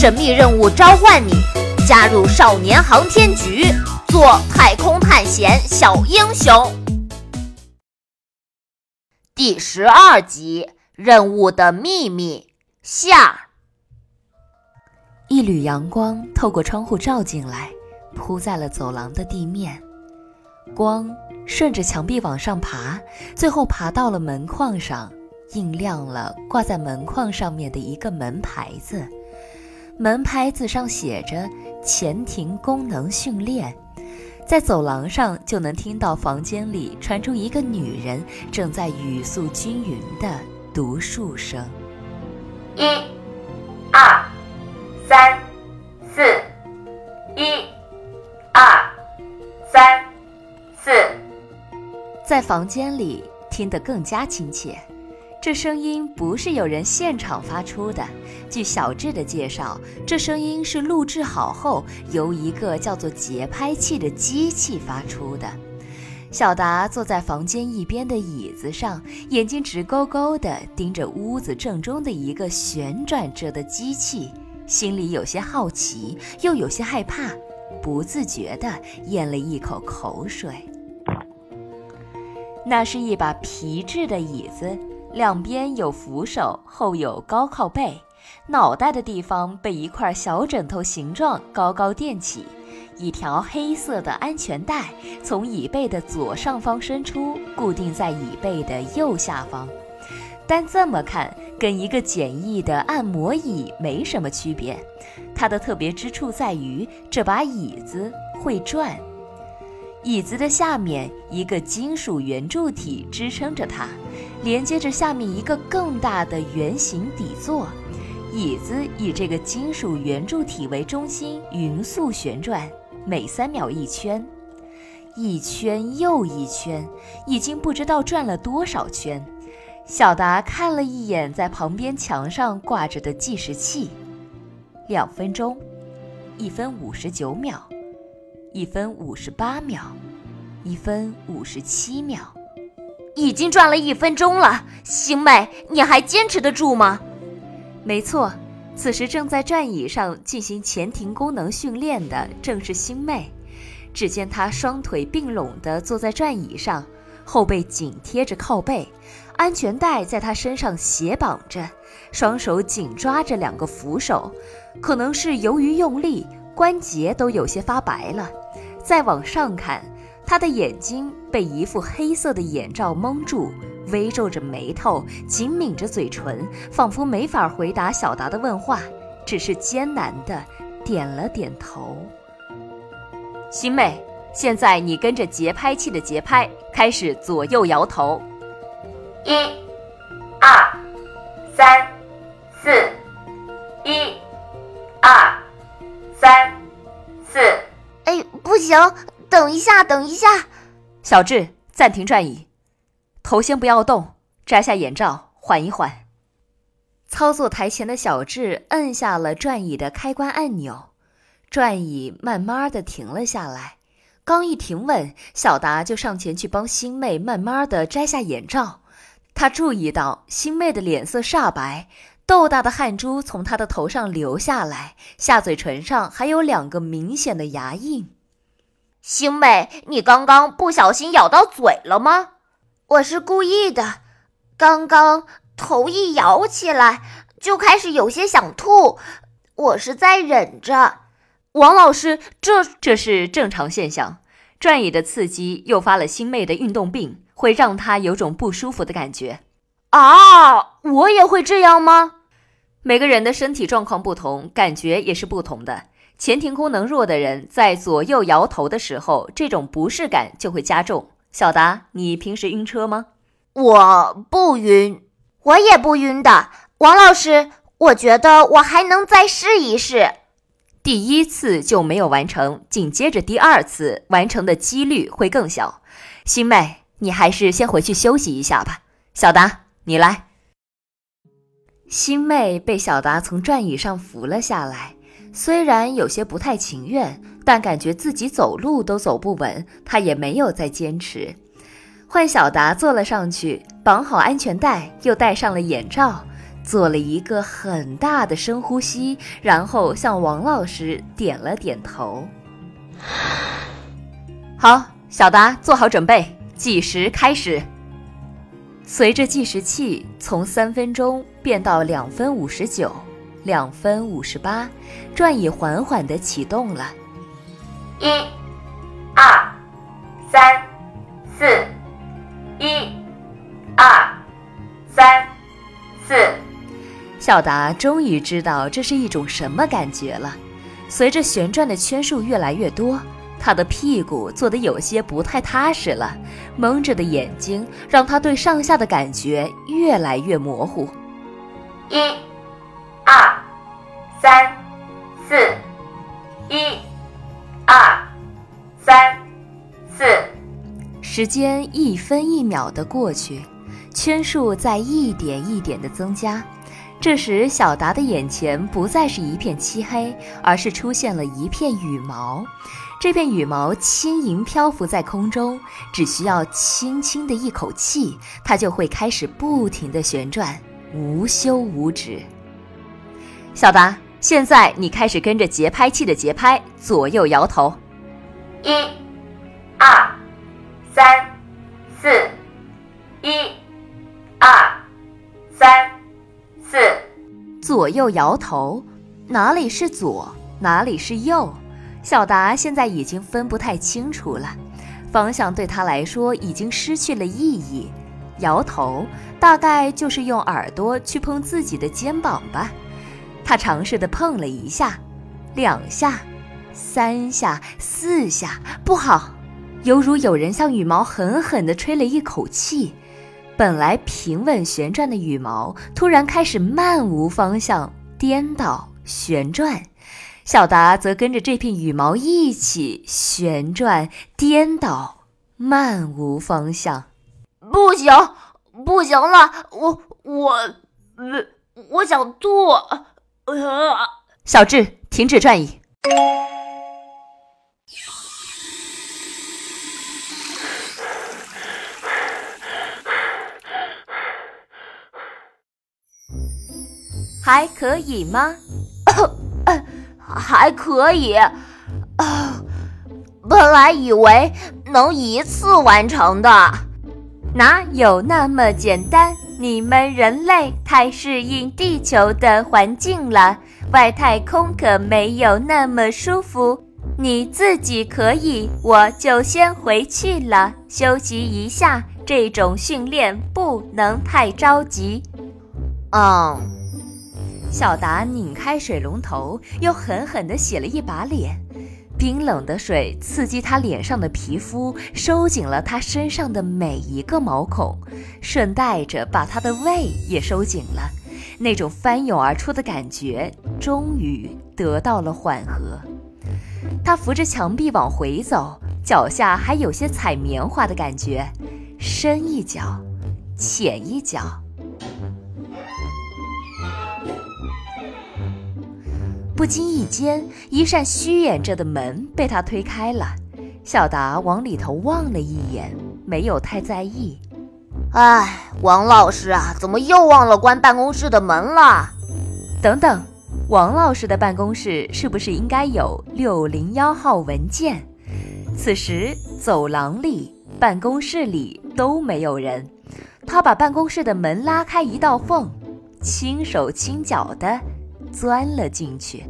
神秘任务召唤你，加入少年航天局，做太空探险小英雄。第十二集：任务的秘密下。一缕阳光透过窗户照进来，铺在了走廊的地面。光顺着墙壁往上爬，最后爬到了门框上，映亮了挂在门框上面的一个门牌子。门牌子上写着“前庭功能训练”。在走廊上就能听到房间里传出一个女人正在语速均匀的读数声：一、二、三、四，一、二、三。四，在房间里听得更加亲切。这声音不是有人现场发出的。据小智的介绍，这声音是录制好后由一个叫做节拍器的机器发出的。小达坐在房间一边的椅子上，眼睛直勾勾地盯着屋子正中的一个旋转着的机器，心里有些好奇，又有些害怕。不自觉地咽了一口口水。那是一把皮质的椅子，两边有扶手，后有高靠背，脑袋的地方被一块小枕头形状高高垫起。一条黑色的安全带从椅背的左上方伸出，固定在椅背的右下方。单这么看，跟一个简易的按摩椅没什么区别。它的特别之处在于这把椅子会转。椅子的下面一个金属圆柱体支撑着它，连接着下面一个更大的圆形底座。椅子以这个金属圆柱体为中心，匀速旋转，每三秒一圈，一圈又一圈，已经不知道转了多少圈。小达看了一眼在旁边墙上挂着的计时器，两分钟，一分五十九秒，一分五十八秒，一分五十七秒，已经转了一分钟了。星妹，你还坚持得住吗？没错，此时正在转椅上进行前庭功能训练的正是星妹。只见她双腿并拢地坐在转椅上。后背紧贴着靠背，安全带在他身上斜绑着，双手紧抓着两个扶手，可能是由于用力，关节都有些发白了。再往上看，他的眼睛被一副黑色的眼罩蒙住，微皱着眉头，紧抿着嘴唇，仿佛没法回答小达的问话，只是艰难的点了点头。星妹。现在你跟着节拍器的节拍开始左右摇头，一、等一下，等一下，小智，暂停转椅，头先不要动，摘下眼罩，缓一缓。操作台前的小智摁下了转椅的开关按钮，转椅慢慢的停了下来。刚一停稳，小达就上前去帮星妹慢慢的摘下眼罩。他注意到星妹的脸色煞白，豆大的汗珠从她的头上流下来，下嘴唇上还有两个明显的牙印。星妹，你刚刚不小心咬到嘴了吗？我是故意的，刚刚头一摇起来就开始有些想吐，我是在忍着。王老师，这这是正常现象。转椅的刺激诱发了星妹的运动病，会让她有种不舒服的感觉。啊，我也会这样吗？每个人的身体状况不同，感觉也是不同的。前庭功能弱的人在左右摇头的时候，这种不适感就会加重。小达，你平时晕车吗？我不晕，我也不晕的。王老师，我觉得我还能再试一试。第一次就没有完成，紧接着第二次完成的几率会更小。星妹，你还是先回去休息一下吧。小达，你来。星妹被小达从转椅上扶了下来，虽然有些不太情愿，但感觉自己走路都走不稳，他也没有再坚持。换小达坐了上去，绑好安全带，又戴上了眼罩。做了一个很大的深呼吸，然后向王老师点了点头。好，小达，做好准备，计时开始。随着计时器从三分钟变到两分五十九、两分五十八，转椅缓缓地启动了。一、二、三、四，一、二、三、四。小达终于知道这是一种什么感觉了。随着旋转的圈数越来越多。他的屁股坐得有些不太踏实了，蒙着的眼睛让他对上下的感觉越来越模糊。一、时间一分一秒的过去，圈数在一点一点的增加。这时，小达的眼前不再是一片漆黑，而是出现了一片羽毛。这片羽毛轻盈漂浮在空中，只需要轻轻的一口气，它就会开始不停的旋转，无休无止。小达，现在你开始跟着节拍器的节拍左右摇头。一、左右摇头，哪里是左，哪里是右？小达现在已经分不太清楚了，方向对他来说已经失去了意义。摇头大概就是用耳朵去碰自己的肩膀吧。他尝试的碰了一下，两下，三下，四下，不好，犹如有人向羽毛狠狠地吹了一口气。本来平稳旋转的羽毛突然开始漫无方向颠倒旋转。小达则跟着这片羽毛一起旋转、颠倒，漫无方向。不行，不行了，我我，我想吐。小智，停止转椅。还可以吗？还可以，啊，本来以为能一次完成的，哪有那么简单？你们人类太适应地球的环境了，外太空可没有那么舒服。你自己可以，我就先回去了，休息一下。这种训练不能太着急。嗯。小达拧开水龙头，又狠狠地洗了一把脸。冰冷的水刺激他脸上的皮肤，收紧了他身上的每一个毛孔，顺带着把他的胃也收紧了。那种翻涌而出的感觉终于得到了缓和。他扶着墙壁往回走，脚下还有些踩棉花的感觉，深一脚，浅一脚。不经意间，一扇虚掩着的门被他推开了。小达往里头望了一眼，没有太在意。哎，王老师啊，怎么又忘了关办公室的门了？等等，王老师的办公室是不是应该有六零幺号文件？此时，走廊里、办公室里都没有人。他把办公室的门拉开一道缝，轻手轻脚的。钻了进去。